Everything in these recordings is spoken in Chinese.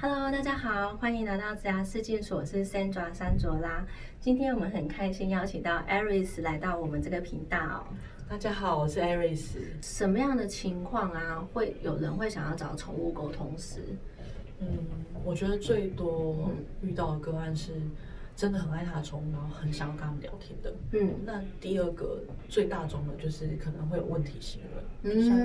Hello，大家好，欢迎来到紫牙视界所，是 Sandra 山卓拉。今天我们很开心邀请到 Aris 来到我们这个频道。大家好，我是 Aris。什么样的情况啊，会有人会想要找宠物沟通师？嗯，我觉得最多遇到的个案是。真的很爱他的宠物，然后很想要跟他们聊天的。嗯，那第二个最大众的就是可能会有问题行为，就像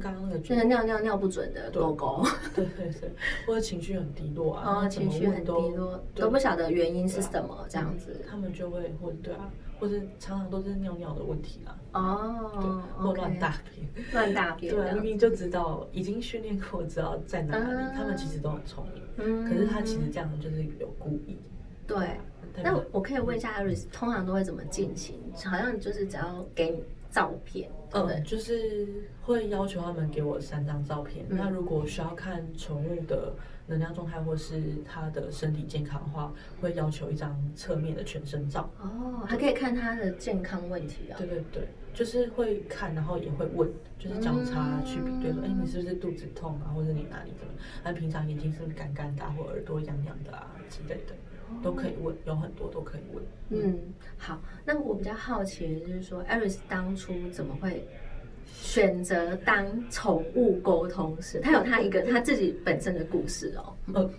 刚刚那个，就是尿尿尿不准的狗狗，对。对对，或者情绪很低落啊，哦，情绪很低落，都不晓得原因是什么，这样子，他们就会或对啊，或者常常都是尿尿的问题啦，哦，或乱大便，乱大便，对，明明就知道已经训练过，知道在哪里，他们其实都很聪明，嗯，可是他其实这样就是有故意。对，那我可以问一下 Aris，通常都会怎么进行？好像就是只要给你照片，嗯，就是会要求他们给我三张照片。那如果需要看宠物的能量状态或是他的身体健康的话，会要求一张侧面的全身照。哦，还可以看他的健康问题啊？对对对，就是会看，然后也会问，就是交叉去比对，说，哎，你是不是肚子痛啊，或者你哪里怎么？那平常眼睛是不是干干的，或耳朵痒痒的啊之类的？都可以问，有很多都可以问。嗯，好，那我比较好奇的就是说，Eris 当初怎么会选择当宠物沟通师？他有他一个他自己本身的故事哦。嗯，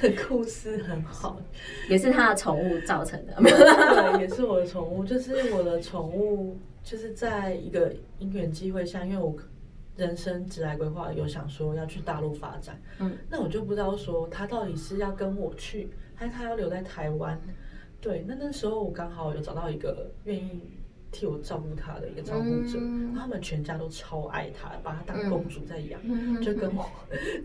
这个故事很好，也是他的宠物造成的。对，也是我的宠物，就是我的宠物，就是在一个因缘机会下，因为我。人生职来规划有想说要去大陆发展，嗯，那我就不知道说他到底是要跟我去，还是他要留在台湾。对，那那时候我刚好有找到一个愿意替我照顾他的一个照顾者，他们全家都超爱他，把他当公主在养，就跟我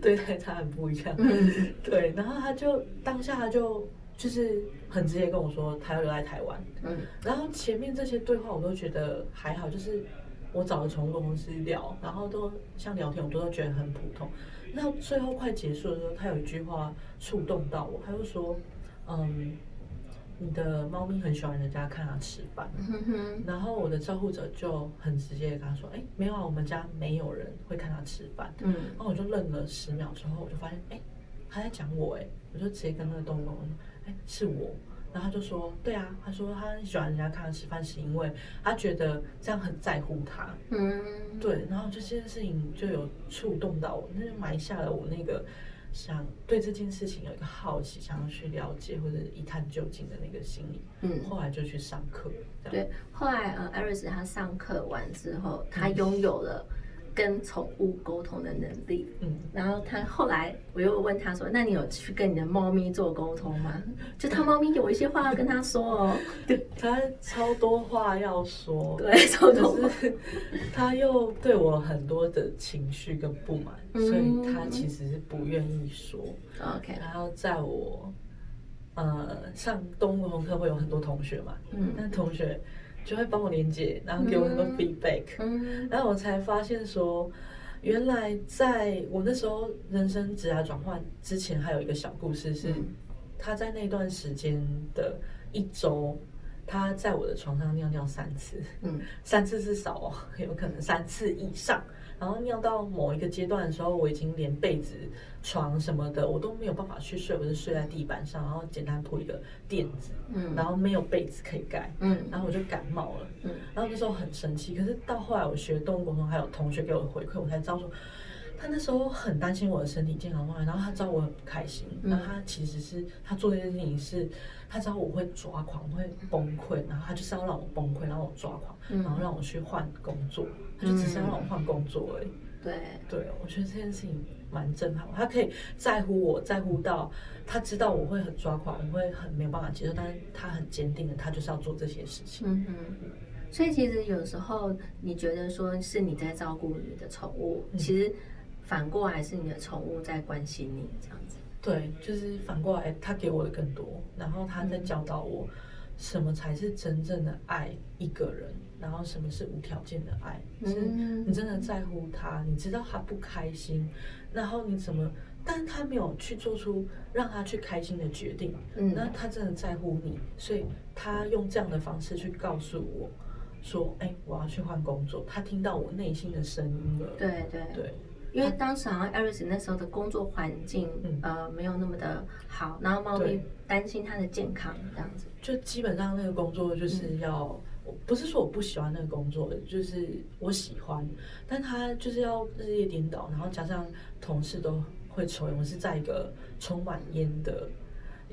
对待他很不一样。对，然后他就当下他就就是很直接跟我说他要留在台湾，嗯，然后前面这些对话我都觉得还好，就是。我找了宠物公司聊，然后都像聊天，我都觉得很普通。那最后快结束的时候，他有一句话触动到我，他就说：“嗯，你的猫咪很喜欢人家看它吃饭。”然后我的照顾者就很直接跟他说：“哎，没有啊，我们家没有人会看它吃饭。”嗯，然后我就愣了十秒之后，我就发现，哎，他在讲我，哎，我就直接跟那个动物说：“哎，是我。”然后他就说：“对啊，他说他喜欢人家看他吃饭，是因为他觉得这样很在乎他。嗯，对。然后就这件事情就有触动到我，那就埋下了我那个想对这件事情有一个好奇，想要去了解或者一探究竟的那个心理。嗯，后来就去上课。对，后来呃，艾瑞斯他上课完之后，他拥有了。”跟宠物沟通的能力，嗯，然后他后来我又问他说：“那你有去跟你的猫咪做沟通吗？”就他猫咪有一些话要跟他说哦，对，他超多话要说，对，超多，他又对我很多的情绪跟不满，所以他其实是不愿意说。OK，然后在我呃上动物课会有很多同学嘛，嗯，那同学。就会帮我连接，然后给我很多 feedback，然后我才发现说，原来在我那时候人生职涯转换之前，还有一个小故事是，他在那段时间的一周，他在我的床上尿尿三次，嗯，三次是少哦，有可能三次以上。然后尿到某一个阶段的时候，我已经连被子、床什么的我都没有办法去睡，我就睡在地板上，然后简单铺一个垫子，嗯，然后没有被子可以盖，嗯，然后我就感冒了，嗯，然后那时候很生气。可是到后来我学动物沟通，还有同学给我的回馈，我才知道说，他那时候很担心我的身体健康状态，然后他知道我很不开心，那他其实是他做这件事情是，他知道我会抓狂，会崩溃，然后他就是要让我崩溃，让我抓狂，然后让我去换工作。他就只是要让我换工作而已。对对，我觉得这件事情蛮震撼。他可以在乎我在乎到他知道我会很抓狂，我会很没有办法接受，但是他很坚定的，他就是要做这些事情。嗯哼。所以其实有时候你觉得说是你在照顾你的宠物，其实反过来是你的宠物在关心你这样子。对，就是反过来，他给我的更多，然后他在教导我。什么才是真正的爱一个人？然后什么是无条件的爱？是你真的在乎他，你知道他不开心，然后你怎么？但他没有去做出让他去开心的决定。嗯，那他真的在乎你，所以他用这样的方式去告诉我，说：“哎，我要去换工作。”他听到我内心的声音了。对对对，因为当时好像艾瑞斯那时候的工作环境呃没有那么的好，然后猫咪担心它的健康这样子。就基本上那个工作就是要，不是说我不喜欢那个工作，就是我喜欢，但他就是要日夜颠倒，然后加上同事都会抽烟，我是在一个充满烟的。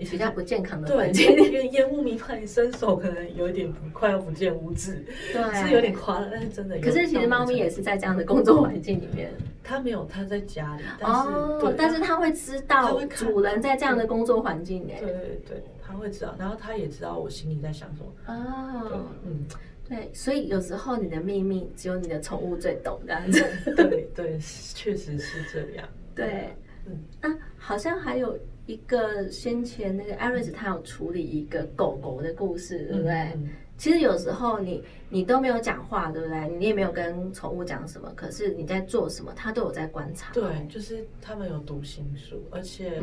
比较不健康的环境，因为烟雾弥漫，你伸手可能有一点快要不见五指，对，是有点夸张，但是真的。可是其实猫咪也是在这样的工作环境里面，它没有，它在家里，哦，但是它会知道主人在这样的工作环境里，对对对，它会知道，然后它也知道我心里在想什么，哦，嗯，对，所以有时候你的秘密只有你的宠物最懂，这样子，对对，确实是这样，对，嗯，啊，好像还有。一个先前那个艾瑞斯，他有处理一个狗狗的故事，对不对？其实有时候你你都没有讲话，对不对？你也没有跟宠物讲什么，可是你在做什么，它都有在观察。对，就是他们有读心术，而且，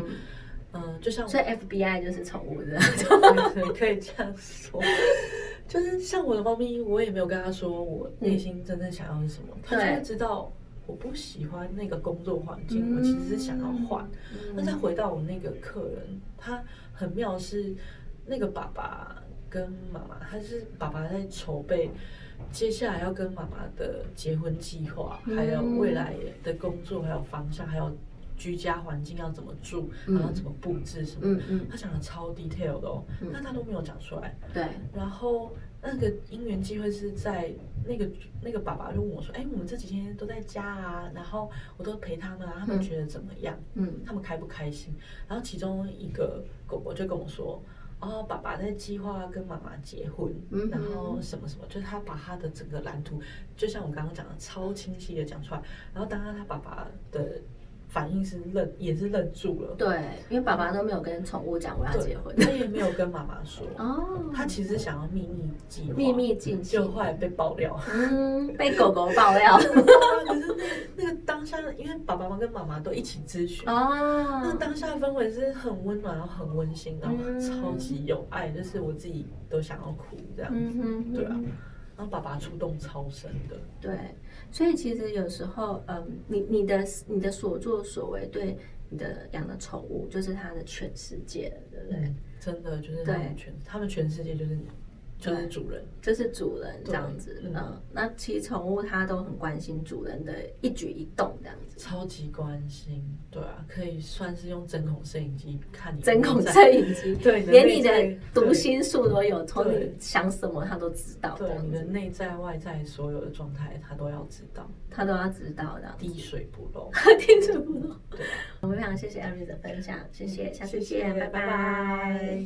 嗯，就像所以 FBI 就是宠物的，可以这样说。就是像我的猫咪，我也没有跟他说我内心真正想要是什么，它就会知道。我不喜欢那个工作环境，我其实是想要换。那再回到我那个客人，他很妙是那个爸爸跟妈妈，他是爸爸在筹备接下来要跟妈妈的结婚计划，还有未来的工作，还有方向，还有居家环境要怎么住，然后怎么布置什么。嗯嗯，他讲的超 detail 的哦，但他都没有讲出来。对，然后。那个因缘机会是在那个那个爸爸就问我说：“哎，我们这几天都在家啊，然后我都陪他们啊，他们觉得怎么样？嗯，他们开不开心？”然后其中一个狗狗就跟我说：“哦，爸爸在计划跟妈妈结婚，然后什么什么，就是他把他的整个蓝图，就像我刚刚讲的，超清晰的讲出来。然后当他他爸爸的。”反应是愣，也是愣住了。对，因为爸爸都没有跟宠物讲我要结婚，他也没有跟妈妈说。哦，他其实想要秘密计秘密进行，就后来被爆料。嗯，被狗狗爆料。可是那那个当下，因为爸爸妈妈跟妈妈都一起咨询，哦，那当下氛围是很温暖，然后很温馨，然后超级有爱，就是我自己都想要哭这样子。对啊。然后爸爸触动超深的，对，所以其实有时候，嗯，你你的你的所作所为，对你的养的宠物，就是它的全世界，对不对？真的就是他们全，他们全世界就是你。就是主人，这是主人这样子，嗯，那其实宠物它都很关心主人的一举一动，这样子，超级关心，对啊，可以算是用针孔摄影机看你，针孔摄影机，对，连你的读心术都有，从你想什么它都知道，对，你的内在外在所有的状态它都要知道，它都要知道的，滴水不漏，滴水不漏，对，我们非常谢谢艾瑞的分享，谢谢，下次见，拜拜。